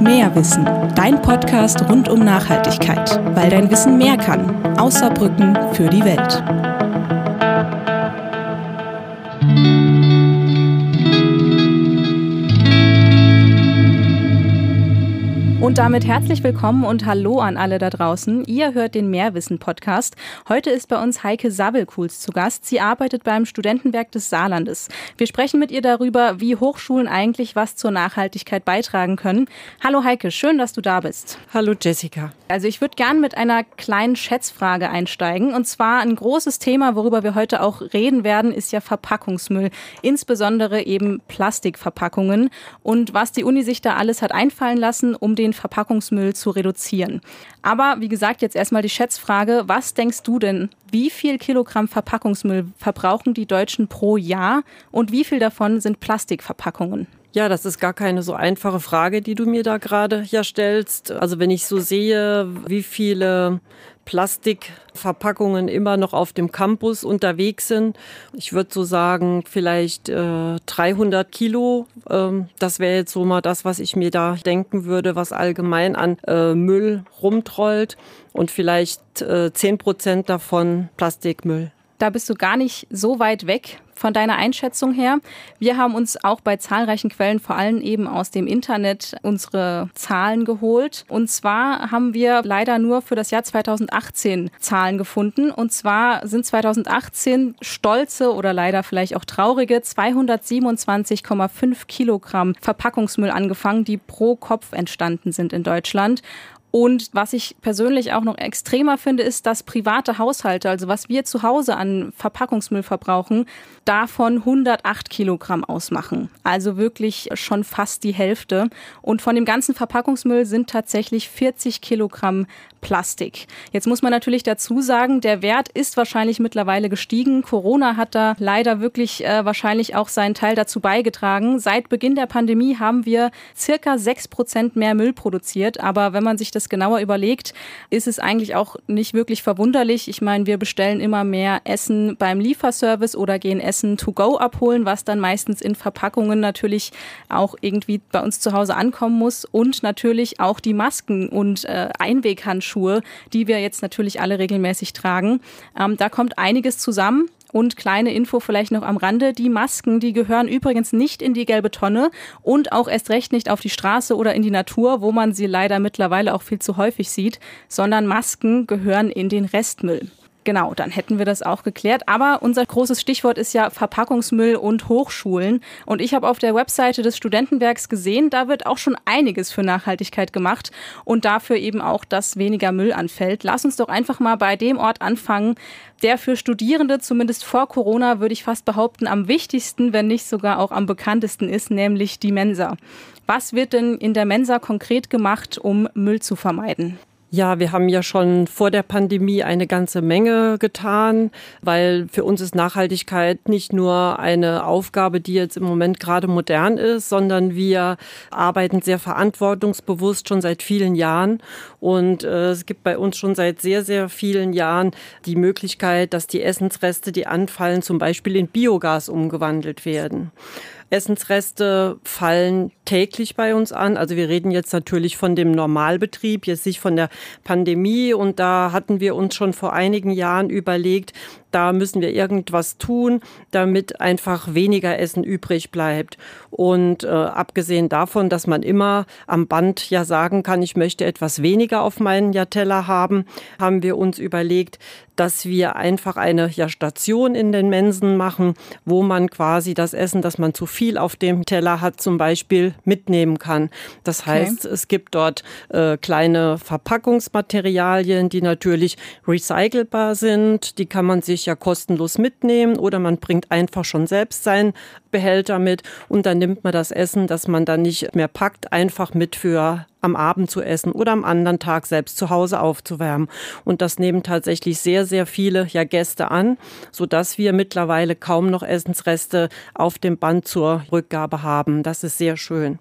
Mehrwissen, dein Podcast rund um Nachhaltigkeit, weil dein Wissen mehr kann. Außer Brücken für die Welt. Und damit herzlich willkommen und hallo an alle da draußen. Ihr hört den Mehrwissen-Podcast. Heute ist bei uns Heike Sabbelkuhls zu Gast. Sie arbeitet beim Studentenwerk des Saarlandes. Wir sprechen mit ihr darüber, wie Hochschulen eigentlich was zur Nachhaltigkeit beitragen können. Hallo Heike, schön, dass du da bist. Hallo Jessica. Also ich würde gern mit einer kleinen Schätzfrage einsteigen. Und zwar ein großes Thema, worüber wir heute auch reden werden, ist ja Verpackungsmüll. Insbesondere eben Plastikverpackungen. Und was die Uni sich da alles hat einfallen lassen, um den Verpackungsmüll zu reduzieren. Aber wie gesagt, jetzt erstmal die Schätzfrage, was denkst du denn, wie viel Kilogramm Verpackungsmüll verbrauchen die Deutschen pro Jahr und wie viel davon sind Plastikverpackungen? Ja, das ist gar keine so einfache Frage, die du mir da gerade ja stellst. Also wenn ich so sehe, wie viele Plastikverpackungen immer noch auf dem Campus unterwegs sind. Ich würde so sagen, vielleicht äh, 300 Kilo. Ähm, das wäre jetzt so mal das, was ich mir da denken würde, was allgemein an äh, Müll rumtrollt. Und vielleicht äh, 10 Prozent davon Plastikmüll. Da bist du gar nicht so weit weg von deiner Einschätzung her. Wir haben uns auch bei zahlreichen Quellen, vor allem eben aus dem Internet, unsere Zahlen geholt. Und zwar haben wir leider nur für das Jahr 2018 Zahlen gefunden. Und zwar sind 2018 stolze oder leider vielleicht auch traurige 227,5 Kilogramm Verpackungsmüll angefangen, die pro Kopf entstanden sind in Deutschland. Und was ich persönlich auch noch extremer finde, ist, dass private Haushalte, also was wir zu Hause an Verpackungsmüll verbrauchen, davon 108 Kilogramm ausmachen. Also wirklich schon fast die Hälfte. Und von dem ganzen Verpackungsmüll sind tatsächlich 40 Kilogramm Plastik. Jetzt muss man natürlich dazu sagen, der Wert ist wahrscheinlich mittlerweile gestiegen. Corona hat da leider wirklich äh, wahrscheinlich auch seinen Teil dazu beigetragen. Seit Beginn der Pandemie haben wir circa sechs Prozent mehr Müll produziert. Aber wenn man sich das das genauer überlegt, ist es eigentlich auch nicht wirklich verwunderlich. Ich meine, wir bestellen immer mehr Essen beim Lieferservice oder gehen Essen to go abholen, was dann meistens in Verpackungen natürlich auch irgendwie bei uns zu Hause ankommen muss. Und natürlich auch die Masken und äh, Einweghandschuhe, die wir jetzt natürlich alle regelmäßig tragen. Ähm, da kommt einiges zusammen. Und kleine Info vielleicht noch am Rande. Die Masken, die gehören übrigens nicht in die gelbe Tonne und auch erst recht nicht auf die Straße oder in die Natur, wo man sie leider mittlerweile auch viel zu häufig sieht, sondern Masken gehören in den Restmüll. Genau, dann hätten wir das auch geklärt. Aber unser großes Stichwort ist ja Verpackungsmüll und Hochschulen. Und ich habe auf der Webseite des Studentenwerks gesehen, da wird auch schon einiges für Nachhaltigkeit gemacht und dafür eben auch, dass weniger Müll anfällt. Lass uns doch einfach mal bei dem Ort anfangen, der für Studierende zumindest vor Corona, würde ich fast behaupten, am wichtigsten, wenn nicht sogar auch am bekanntesten ist, nämlich die Mensa. Was wird denn in der Mensa konkret gemacht, um Müll zu vermeiden? Ja, wir haben ja schon vor der Pandemie eine ganze Menge getan, weil für uns ist Nachhaltigkeit nicht nur eine Aufgabe, die jetzt im Moment gerade modern ist, sondern wir arbeiten sehr verantwortungsbewusst schon seit vielen Jahren. Und äh, es gibt bei uns schon seit sehr, sehr vielen Jahren die Möglichkeit, dass die Essensreste, die anfallen, zum Beispiel in Biogas umgewandelt werden. Essensreste fallen täglich bei uns an. Also wir reden jetzt natürlich von dem Normalbetrieb, jetzt nicht von der Pandemie. Und da hatten wir uns schon vor einigen Jahren überlegt, da müssen wir irgendwas tun, damit einfach weniger Essen übrig bleibt. Und äh, abgesehen davon, dass man immer am Band ja sagen kann, ich möchte etwas weniger auf meinen ja, Teller haben, haben wir uns überlegt, dass wir einfach eine ja, Station in den Mensen machen, wo man quasi das Essen, das man zu viel auf dem Teller hat, zum Beispiel mitnehmen kann. Das heißt, okay. es gibt dort äh, kleine Verpackungsmaterialien, die natürlich recycelbar sind. Die kann man sich natürlich ja kostenlos mitnehmen oder man bringt einfach schon selbst seinen Behälter mit und dann nimmt man das Essen, das man dann nicht mehr packt, einfach mit für am Abend zu essen oder am anderen Tag selbst zu Hause aufzuwärmen. Und das nehmen tatsächlich sehr, sehr viele ja Gäste an, sodass wir mittlerweile kaum noch Essensreste auf dem Band zur Rückgabe haben. Das ist sehr schön.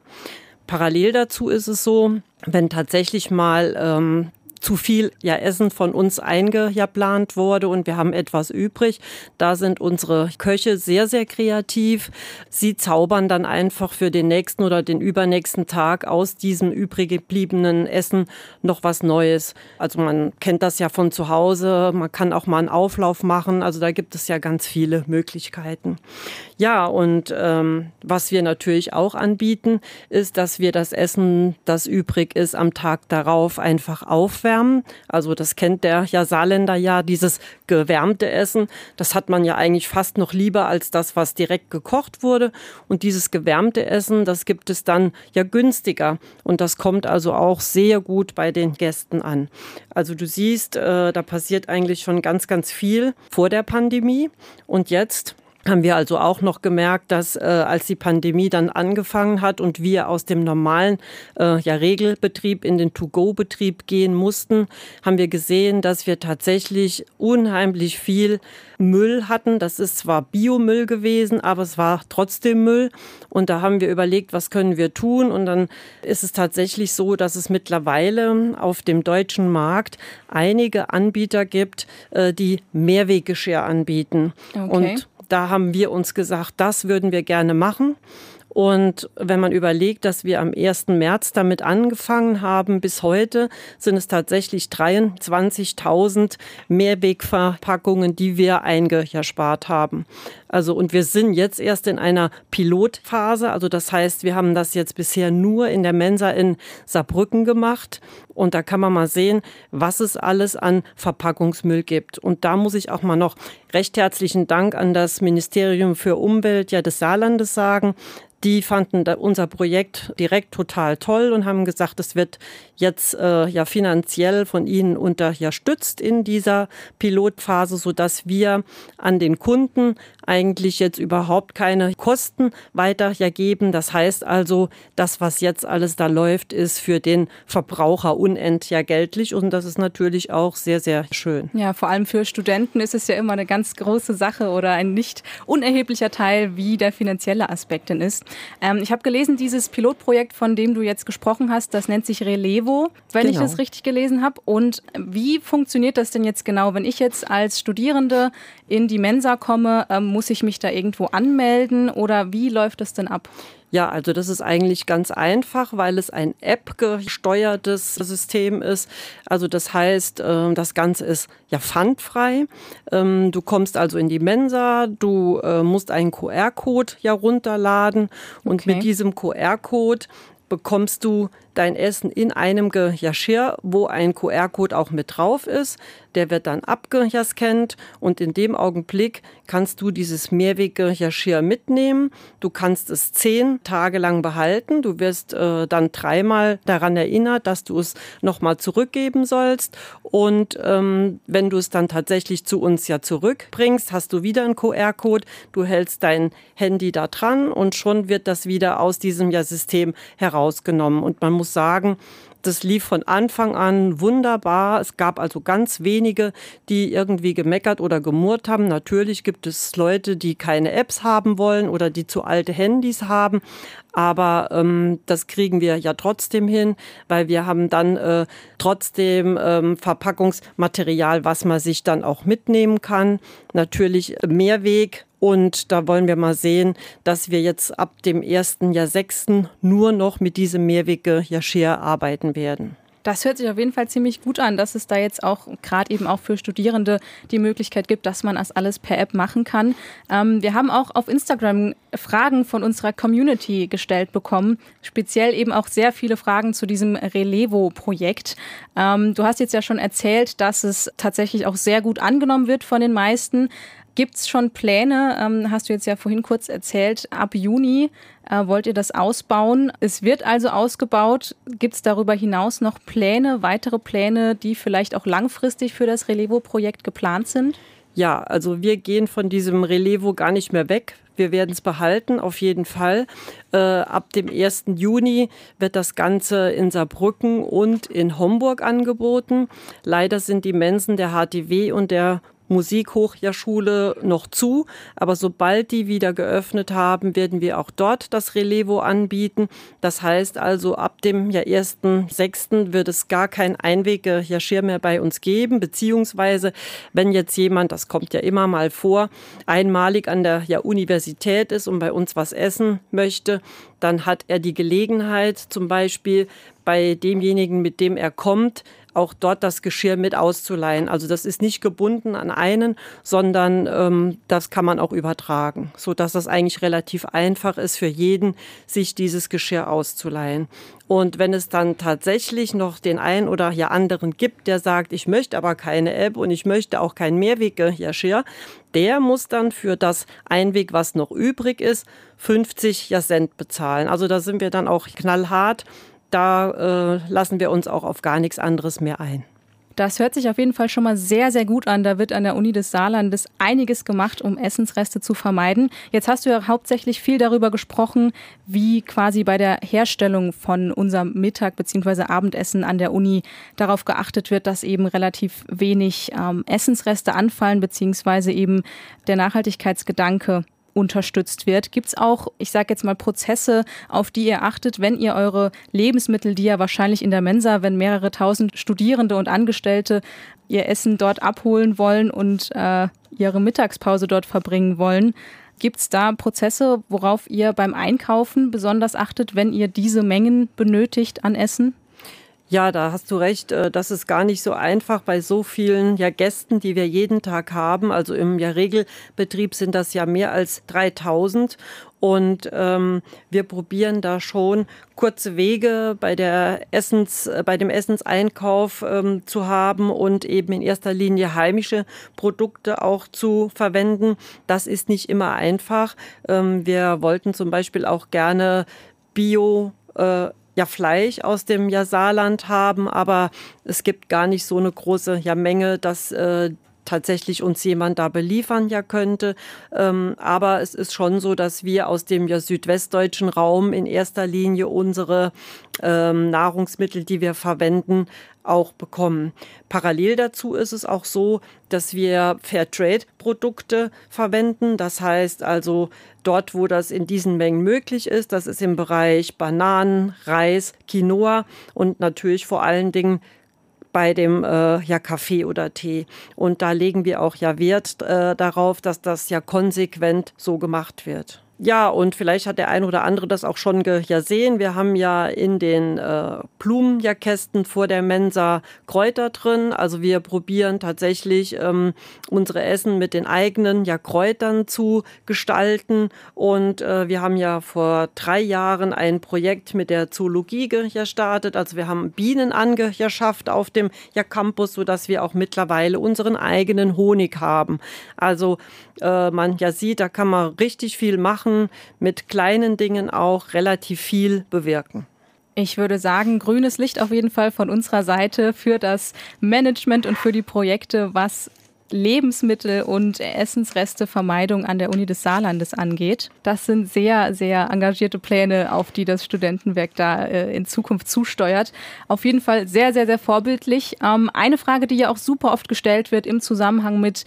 Parallel dazu ist es so, wenn tatsächlich mal ähm, zu viel ja, Essen von uns eingeplant wurde und wir haben etwas übrig. Da sind unsere Köche sehr, sehr kreativ. Sie zaubern dann einfach für den nächsten oder den übernächsten Tag aus diesem übrig gebliebenen Essen noch was Neues. Also man kennt das ja von zu Hause, man kann auch mal einen Auflauf machen. Also da gibt es ja ganz viele Möglichkeiten. Ja, und ähm, was wir natürlich auch anbieten, ist, dass wir das Essen, das übrig ist, am Tag darauf einfach aufwärmen. Also das kennt der ja Saarländer ja, dieses gewärmte Essen. Das hat man ja eigentlich fast noch lieber als das, was direkt gekocht wurde. Und dieses gewärmte Essen, das gibt es dann ja günstiger. Und das kommt also auch sehr gut bei den Gästen an. Also du siehst, äh, da passiert eigentlich schon ganz, ganz viel vor der Pandemie. Und jetzt haben wir also auch noch gemerkt, dass äh, als die Pandemie dann angefangen hat und wir aus dem normalen äh, ja, Regelbetrieb in den To-Go-Betrieb gehen mussten, haben wir gesehen, dass wir tatsächlich unheimlich viel Müll hatten. Das ist zwar Biomüll gewesen, aber es war trotzdem Müll. Und da haben wir überlegt, was können wir tun? Und dann ist es tatsächlich so, dass es mittlerweile auf dem deutschen Markt einige Anbieter gibt, äh, die Mehrweggeschirr anbieten. Okay. Und da haben wir uns gesagt, das würden wir gerne machen. Und wenn man überlegt, dass wir am 1. März damit angefangen haben, bis heute sind es tatsächlich 23.000 Mehrwegverpackungen, die wir eingespart haben. Also, und wir sind jetzt erst in einer Pilotphase. Also, das heißt, wir haben das jetzt bisher nur in der Mensa in Saarbrücken gemacht. Und da kann man mal sehen, was es alles an Verpackungsmüll gibt. Und da muss ich auch mal noch recht herzlichen Dank an das Ministerium für Umwelt ja, des Saarlandes sagen. Die fanden unser Projekt direkt total toll und haben gesagt, es wird jetzt äh, ja finanziell von ihnen unterstützt in dieser Pilotphase, so dass wir an den Kunden eigentlich jetzt überhaupt keine Kosten weiter geben. Das heißt also, das, was jetzt alles da läuft, ist für den Verbraucher unentgeltlich und das ist natürlich auch sehr, sehr schön. Ja, vor allem für Studenten ist es ja immer eine ganz große Sache oder ein nicht unerheblicher Teil, wie der finanzielle Aspekt denn ist. Ähm, ich habe gelesen, dieses Pilotprojekt, von dem du jetzt gesprochen hast, das nennt sich Relevo, wenn genau. ich das richtig gelesen habe. Und wie funktioniert das denn jetzt genau, wenn ich jetzt als Studierende in die Mensa komme, ähm, muss ich mich da irgendwo anmelden oder wie läuft das denn ab? Ja, also das ist eigentlich ganz einfach, weil es ein App-gesteuertes System ist. Also das heißt, äh, das Ganze ist ja pfandfrei. Ähm, du kommst also in die Mensa, du äh, musst einen QR-Code ja runterladen und okay. mit diesem QR-Code bekommst du dein Essen in einem Geschirr, wo ein QR-Code auch mit drauf ist. Der wird dann abgescannt und in dem Augenblick kannst du dieses Mehrweggeschirr mitnehmen. Du kannst es zehn Tage lang behalten. Du wirst äh, dann dreimal daran erinnert, dass du es nochmal zurückgeben sollst. Und ähm, wenn du es dann tatsächlich zu uns ja zurückbringst, hast du wieder einen QR-Code. Du hältst dein Handy da dran und schon wird das wieder aus diesem ja System herausgenommen. Und man muss sagen, das lief von Anfang an wunderbar. Es gab also ganz wenige, die irgendwie gemeckert oder gemurrt haben. Natürlich gibt es Leute, die keine Apps haben wollen oder die zu alte Handys haben. Aber ähm, das kriegen wir ja trotzdem hin, weil wir haben dann äh, trotzdem ähm, Verpackungsmaterial, was man sich dann auch mitnehmen kann. Natürlich Mehrweg, und da wollen wir mal sehen, dass wir jetzt ab dem ersten Jahr sechsten nur noch mit diesem Mehrwege-Geschirr arbeiten werden. Das hört sich auf jeden Fall ziemlich gut an, dass es da jetzt auch gerade eben auch für Studierende die Möglichkeit gibt, dass man das alles per App machen kann. Ähm, wir haben auch auf Instagram Fragen von unserer Community gestellt bekommen, speziell eben auch sehr viele Fragen zu diesem Relevo-Projekt. Ähm, du hast jetzt ja schon erzählt, dass es tatsächlich auch sehr gut angenommen wird von den meisten. Gibt es schon Pläne, ähm, hast du jetzt ja vorhin kurz erzählt, ab Juni äh, wollt ihr das ausbauen? Es wird also ausgebaut. Gibt es darüber hinaus noch Pläne, weitere Pläne, die vielleicht auch langfristig für das Relevo-Projekt geplant sind? Ja, also wir gehen von diesem Relevo gar nicht mehr weg. Wir werden es behalten, auf jeden Fall. Äh, ab dem 1. Juni wird das Ganze in Saarbrücken und in Homburg angeboten. Leider sind die Mensen der HTW und der Musikhochschule noch zu. Aber sobald die wieder geöffnet haben, werden wir auch dort das Relevo anbieten. Das heißt also, ab dem ja, 1.6. wird es gar kein Einweggeschirr mehr bei uns geben, beziehungsweise wenn jetzt jemand, das kommt ja immer mal vor, einmalig an der ja, Universität ist und bei uns was essen möchte, dann hat er die Gelegenheit, zum Beispiel bei demjenigen, mit dem er kommt, auch dort das Geschirr mit auszuleihen. Also das ist nicht gebunden an einen, sondern ähm, das kann man auch übertragen, so dass das eigentlich relativ einfach ist für jeden, sich dieses Geschirr auszuleihen. Und wenn es dann tatsächlich noch den einen oder ja anderen gibt, der sagt, ich möchte aber keine App und ich möchte auch kein Mehrweggeschirr, der muss dann für das Einweg, was noch übrig ist, 50 Cent bezahlen. Also da sind wir dann auch knallhart da äh, lassen wir uns auch auf gar nichts anderes mehr ein. Das hört sich auf jeden Fall schon mal sehr, sehr gut an. Da wird an der Uni des Saarlandes einiges gemacht, um Essensreste zu vermeiden. Jetzt hast du ja hauptsächlich viel darüber gesprochen, wie quasi bei der Herstellung von unserem Mittag- bzw. Abendessen an der Uni darauf geachtet wird, dass eben relativ wenig ähm, Essensreste anfallen, beziehungsweise eben der Nachhaltigkeitsgedanke unterstützt wird. Gibt es auch, ich sage jetzt mal, Prozesse, auf die ihr achtet, wenn ihr eure Lebensmittel, die ja wahrscheinlich in der Mensa, wenn mehrere tausend Studierende und Angestellte ihr Essen dort abholen wollen und äh, ihre Mittagspause dort verbringen wollen, Gibt es da Prozesse, worauf ihr beim Einkaufen besonders achtet, wenn ihr diese Mengen benötigt an Essen? Ja, da hast du recht. Äh, das ist gar nicht so einfach bei so vielen ja, Gästen, die wir jeden Tag haben. Also im ja, Regelbetrieb sind das ja mehr als 3000. Und ähm, wir probieren da schon kurze Wege bei, der Essens, äh, bei dem Essenseinkauf ähm, zu haben und eben in erster Linie heimische Produkte auch zu verwenden. Das ist nicht immer einfach. Ähm, wir wollten zum Beispiel auch gerne Bio äh, ja Fleisch aus dem ja, Saarland haben, aber es gibt gar nicht so eine große ja, Menge, dass äh, tatsächlich uns jemand da beliefern ja könnte. Ähm, aber es ist schon so, dass wir aus dem ja, südwestdeutschen Raum in erster Linie unsere ähm, Nahrungsmittel, die wir verwenden, auch bekommen. Parallel dazu ist es auch so, dass wir Fairtrade-Produkte verwenden. Das heißt also dort, wo das in diesen Mengen möglich ist, das ist im Bereich Bananen, Reis, Quinoa und natürlich vor allen Dingen bei dem äh, ja, Kaffee oder Tee. Und da legen wir auch ja Wert äh, darauf, dass das ja konsequent so gemacht wird. Ja, und vielleicht hat der ein oder andere das auch schon gesehen. Wir haben ja in den äh, Blumenjahrkästen vor der Mensa Kräuter drin. Also wir probieren tatsächlich ähm, unsere Essen mit den eigenen ja, Kräutern zu gestalten. Und äh, wir haben ja vor drei Jahren ein Projekt mit der Zoologie gestartet. Also wir haben Bienen angeschafft auf dem ja, Campus, sodass wir auch mittlerweile unseren eigenen Honig haben. Also äh, man ja sieht, da kann man richtig viel machen machen, mit kleinen Dingen auch relativ viel bewirken. Ich würde sagen, grünes Licht auf jeden Fall von unserer Seite für das Management und für die Projekte, was Lebensmittel- und Essensrestevermeidung an der Uni des Saarlandes angeht. Das sind sehr, sehr engagierte Pläne, auf die das Studentenwerk da äh, in Zukunft zusteuert. Auf jeden Fall sehr, sehr, sehr vorbildlich. Ähm, eine Frage, die ja auch super oft gestellt wird im Zusammenhang mit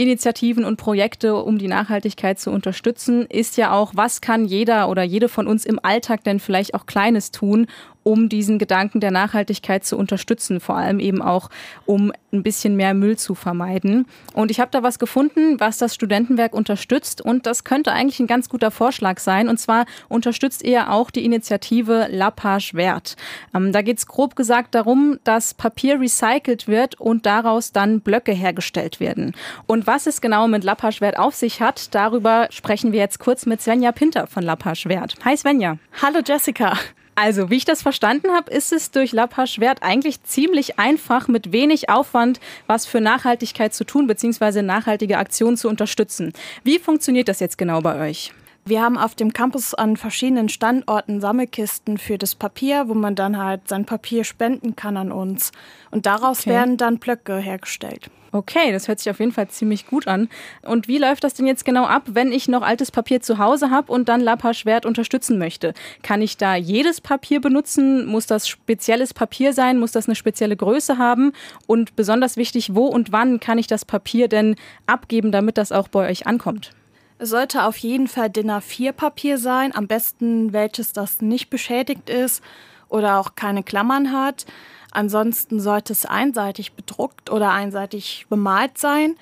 Initiativen und Projekte, um die Nachhaltigkeit zu unterstützen, ist ja auch, was kann jeder oder jede von uns im Alltag denn vielleicht auch Kleines tun, um diesen Gedanken der Nachhaltigkeit zu unterstützen, vor allem eben auch, um ein bisschen mehr Müll zu vermeiden. Und ich habe da was gefunden, was das Studentenwerk unterstützt und das könnte eigentlich ein ganz guter Vorschlag sein. Und zwar unterstützt ihr auch die Initiative La Page Wert. Ähm, da geht es grob gesagt darum, dass Papier recycelt wird und daraus dann Blöcke hergestellt werden. Und was es genau mit La Page Wert auf sich hat, darüber sprechen wir jetzt kurz mit Svenja Pinter von La Page Wert. Hi Svenja. Hallo Jessica. Also, wie ich das verstanden habe, ist es durch Lappa Schwert eigentlich ziemlich einfach, mit wenig Aufwand was für Nachhaltigkeit zu tun, beziehungsweise nachhaltige Aktionen zu unterstützen. Wie funktioniert das jetzt genau bei euch? Wir haben auf dem Campus an verschiedenen Standorten Sammelkisten für das Papier, wo man dann halt sein Papier spenden kann an uns. Und daraus okay. werden dann Blöcke hergestellt. Okay, das hört sich auf jeden Fall ziemlich gut an. Und wie läuft das denn jetzt genau ab, wenn ich noch altes Papier zu Hause habe und dann Lappa Schwert unterstützen möchte? Kann ich da jedes Papier benutzen? Muss das spezielles Papier sein? Muss das eine spezielle Größe haben? Und besonders wichtig, wo und wann kann ich das Papier denn abgeben, damit das auch bei euch ankommt? Es sollte auf jeden Fall DIN A4-Papier sein, am besten welches das nicht beschädigt ist oder auch keine Klammern hat. Ansonsten sollte es einseitig bedruckt oder einseitig bemalt sein.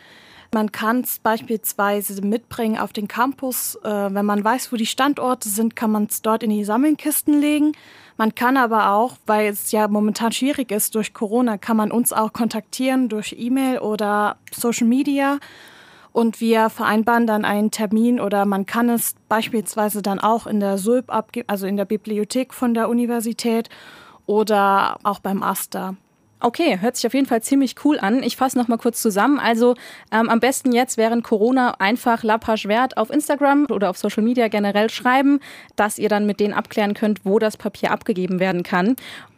Man kann es beispielsweise mitbringen auf den Campus. Äh, wenn man weiß, wo die Standorte sind, kann man es dort in die Sammelkisten legen. Man kann aber auch, weil es ja momentan schwierig ist durch Corona, kann man uns auch kontaktieren durch E-Mail oder Social Media. Und wir vereinbaren dann einen Termin oder man kann es beispielsweise dann auch in der SULP abgeben, also in der Bibliothek von der Universität oder auch beim Aster. Okay, hört sich auf jeden Fall ziemlich cool an. Ich fasse noch mal kurz zusammen. Also ähm, am besten jetzt während Corona einfach Lapage Wert auf Instagram oder auf Social Media generell schreiben, dass ihr dann mit denen abklären könnt, wo das Papier abgegeben werden kann.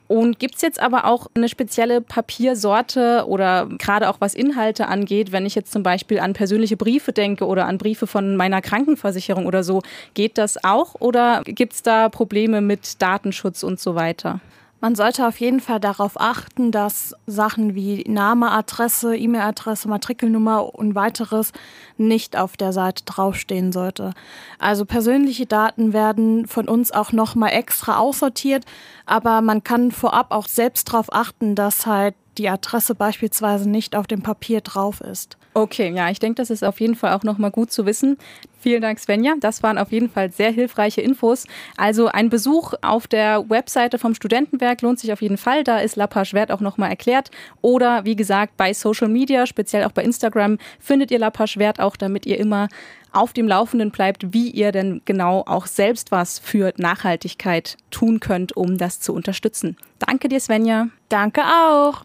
Und gibt es jetzt aber auch eine spezielle Papiersorte oder gerade auch was Inhalte angeht, wenn ich jetzt zum Beispiel an persönliche Briefe denke oder an Briefe von meiner Krankenversicherung oder so, geht das auch oder gibt es da Probleme mit Datenschutz und so weiter? Man sollte auf jeden Fall darauf achten, dass Sachen wie Name, Adresse, E-Mail-Adresse, Matrikelnummer und weiteres nicht auf der Seite draufstehen sollte. Also persönliche Daten werden von uns auch nochmal extra aussortiert, aber man kann vorab auch selbst darauf achten, dass halt die Adresse beispielsweise nicht auf dem Papier drauf ist. Okay, ja, ich denke, das ist auf jeden Fall auch nochmal gut zu wissen. Vielen Dank, Svenja. Das waren auf jeden Fall sehr hilfreiche Infos. Also ein Besuch auf der Webseite vom Studentenwerk lohnt sich auf jeden Fall. Da ist Lapage Wert auch nochmal erklärt. Oder wie gesagt, bei Social Media, speziell auch bei Instagram, findet ihr Lapage Wert auch, damit ihr immer auf dem Laufenden bleibt, wie ihr denn genau auch selbst was für Nachhaltigkeit tun könnt, um das zu unterstützen. Danke dir, Svenja. Danke auch.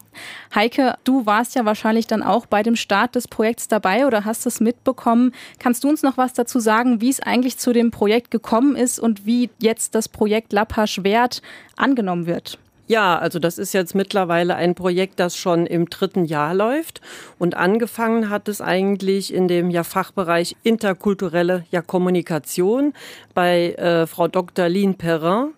Heike, du warst ja wahrscheinlich dann auch bei dem Start des Projekts dabei oder hast es mitbekommen. Kannst du uns noch was dazu sagen, wie es eigentlich zu dem Projekt gekommen ist und wie jetzt das Projekt Lappasch Wert angenommen wird? Ja, also das ist jetzt mittlerweile ein Projekt, das schon im dritten Jahr läuft. Und angefangen hat es eigentlich in dem ja, Fachbereich interkulturelle ja, Kommunikation bei äh, Frau Dr. Lynn Perrin.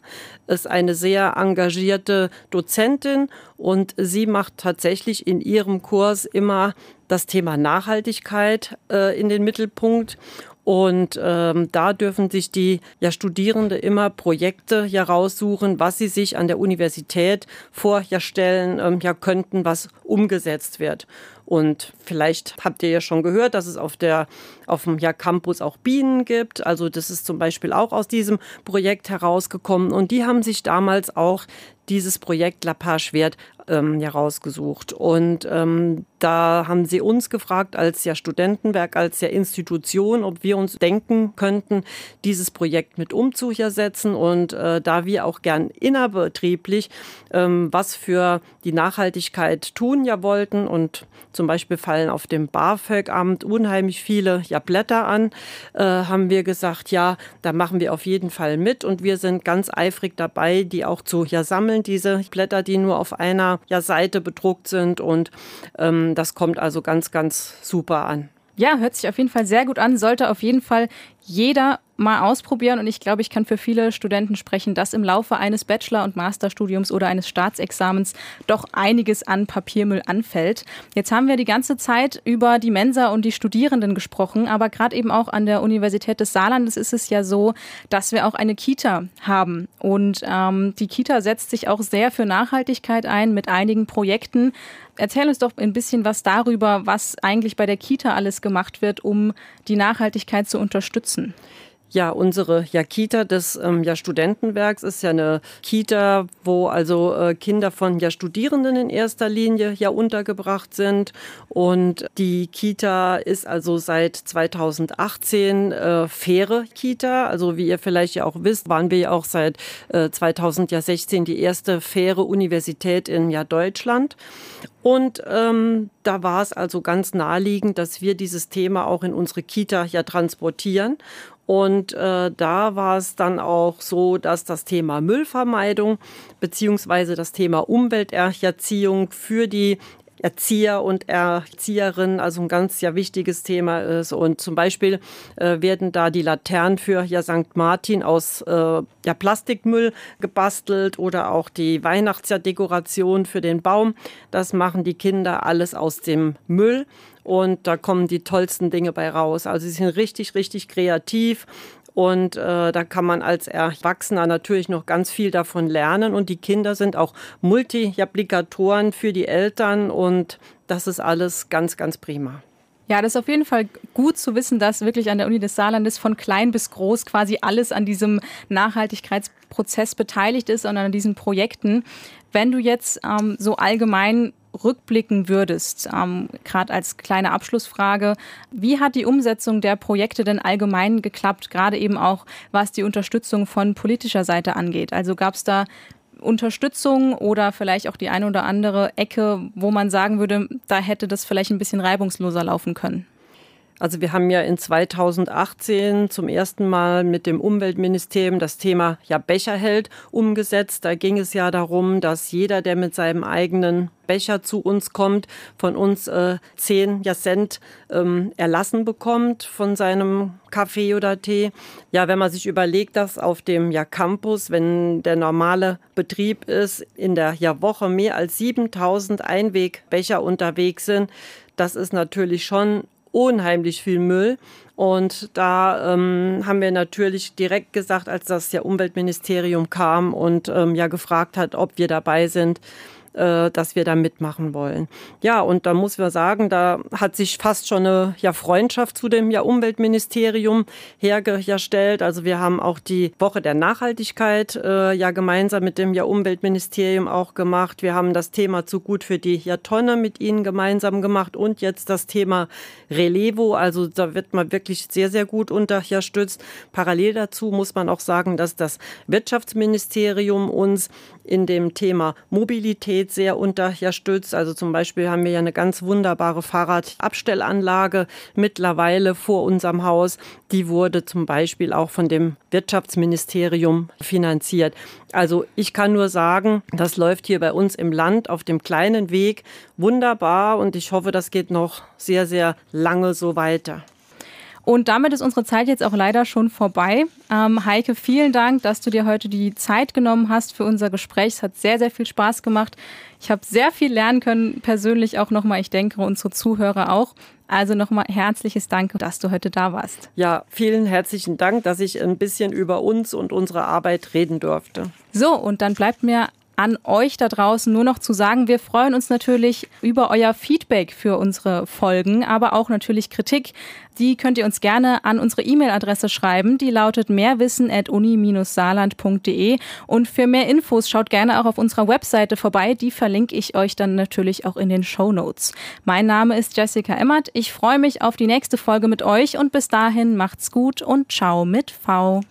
Ist eine sehr engagierte Dozentin und sie macht tatsächlich in ihrem Kurs immer das Thema Nachhaltigkeit äh, in den Mittelpunkt und ähm, da dürfen sich die ja, Studierende immer Projekte ja raussuchen, was sie sich an der Universität vorstellen ähm, ja, könnten, was umgesetzt wird. Und vielleicht habt ihr ja schon gehört, dass es auf, der, auf dem ja, Campus auch Bienen gibt. Also das ist zum Beispiel auch aus diesem Projekt herausgekommen. Und die haben sich damals auch dieses Projekt Lapage Wert ähm, herausgesucht. Und ähm, da haben sie uns gefragt, als ja Studentenwerk, als ja Institution, ob wir uns denken könnten, dieses Projekt mit umzusetzen. Und äh, da wir auch gern innerbetrieblich ähm, was für die Nachhaltigkeit tun ja wollten und zum Beispiel fallen auf dem BAföG-Amt unheimlich viele ja, Blätter an, äh, haben wir gesagt, ja, da machen wir auf jeden Fall mit und wir sind ganz eifrig dabei, die auch zu ja, sammeln, diese Blätter, die nur auf einer ja, Seite bedruckt sind und ähm, das kommt also ganz, ganz super an. Ja, hört sich auf jeden Fall sehr gut an. Sollte auf jeden Fall jeder mal ausprobieren und ich glaube, ich kann für viele Studenten sprechen, dass im Laufe eines Bachelor- und Masterstudiums oder eines Staatsexamens doch einiges an Papiermüll anfällt. Jetzt haben wir die ganze Zeit über die Mensa und die Studierenden gesprochen, aber gerade eben auch an der Universität des Saarlandes ist es ja so, dass wir auch eine Kita haben und ähm, die Kita setzt sich auch sehr für Nachhaltigkeit ein mit einigen Projekten. Erzähl uns doch ein bisschen was darüber, was eigentlich bei der Kita alles gemacht wird, um die Nachhaltigkeit zu unterstützen. Ja, unsere ja, Kita des ähm, ja, Studentenwerks ist ja eine Kita, wo also äh, Kinder von ja, Studierenden in erster Linie ja untergebracht sind. Und die Kita ist also seit 2018 äh, faire Kita. Also wie ihr vielleicht ja auch wisst, waren wir ja auch seit äh, 2016 die erste faire Universität in ja, Deutschland. Und ähm, da war es also ganz naheliegend, dass wir dieses Thema auch in unsere Kita ja transportieren. Und äh, da war es dann auch so, dass das Thema Müllvermeidung beziehungsweise das Thema Umwelterziehung für die Erzieher und Erzieherinnen also ein ganz ja wichtiges Thema ist. Und zum Beispiel äh, werden da die Laternen für ja St. Martin aus äh, ja, Plastikmüll gebastelt oder auch die Weihnachtsjahrdekoration für den Baum. Das machen die Kinder alles aus dem Müll und da kommen die tollsten Dinge bei raus. Also sie sind richtig, richtig kreativ und äh, da kann man als Erwachsener natürlich noch ganz viel davon lernen. Und die Kinder sind auch Multi-Applikatoren für die Eltern. Und das ist alles ganz, ganz prima. Ja, das ist auf jeden Fall gut zu wissen, dass wirklich an der Uni des Saarlandes von klein bis groß quasi alles an diesem Nachhaltigkeitsprozess beteiligt ist und an diesen Projekten. Wenn du jetzt ähm, so allgemein rückblicken würdest, ähm, gerade als kleine Abschlussfrage, wie hat die Umsetzung der Projekte denn allgemein geklappt, gerade eben auch was die Unterstützung von politischer Seite angeht? Also gab es da Unterstützung oder vielleicht auch die eine oder andere Ecke, wo man sagen würde, da hätte das vielleicht ein bisschen reibungsloser laufen können? Also wir haben ja in 2018 zum ersten Mal mit dem Umweltministerium das Thema ja Becherheld umgesetzt. Da ging es ja darum, dass jeder, der mit seinem eigenen Becher zu uns kommt, von uns äh, 10 ja, Cent ähm, erlassen bekommt von seinem Kaffee oder Tee. Ja, wenn man sich überlegt, dass auf dem ja, Campus, wenn der normale Betrieb ist, in der ja, Woche mehr als 7000 Einwegbecher unterwegs sind, das ist natürlich schon unheimlich viel Müll. Und da ähm, haben wir natürlich direkt gesagt, als das ja Umweltministerium kam und ähm, ja gefragt hat, ob wir dabei sind, äh, dass wir da mitmachen wollen. Ja, und da muss man sagen, da hat sich fast schon eine ja, Freundschaft zu dem ja, Umweltministerium hergestellt. Also wir haben auch die Woche der Nachhaltigkeit äh, ja gemeinsam mit dem ja, Umweltministerium auch gemacht. Wir haben das Thema zu gut für die ja, Tonne mit ihnen gemeinsam gemacht und jetzt das Thema Relevo. Also da wird man wirklich sehr, sehr gut unterstützt. Parallel dazu muss man auch sagen, dass das Wirtschaftsministerium uns in dem Thema Mobilität sehr unterstützt. Also zum Beispiel haben wir ja eine ganz wunderbare Fahrradabstellanlage mittlerweile vor unserem Haus. Die wurde zum Beispiel auch von dem Wirtschaftsministerium finanziert. Also ich kann nur sagen, das läuft hier bei uns im Land auf dem kleinen Weg wunderbar und ich hoffe, das geht noch sehr, sehr lange so weiter. Und damit ist unsere Zeit jetzt auch leider schon vorbei. Ähm, Heike, vielen Dank, dass du dir heute die Zeit genommen hast für unser Gespräch. Es hat sehr, sehr viel Spaß gemacht. Ich habe sehr viel lernen können, persönlich auch nochmal. Ich denke, unsere Zuhörer auch. Also nochmal herzliches Dank, dass du heute da warst. Ja, vielen herzlichen Dank, dass ich ein bisschen über uns und unsere Arbeit reden durfte. So, und dann bleibt mir an euch da draußen nur noch zu sagen, wir freuen uns natürlich über euer Feedback für unsere Folgen, aber auch natürlich Kritik. Die könnt ihr uns gerne an unsere E-Mail-Adresse schreiben. Die lautet mehrwissen.uni-saarland.de. Und für mehr Infos schaut gerne auch auf unserer Webseite vorbei. Die verlinke ich euch dann natürlich auch in den Show Notes. Mein Name ist Jessica Emmert. Ich freue mich auf die nächste Folge mit euch und bis dahin macht's gut und ciao mit V.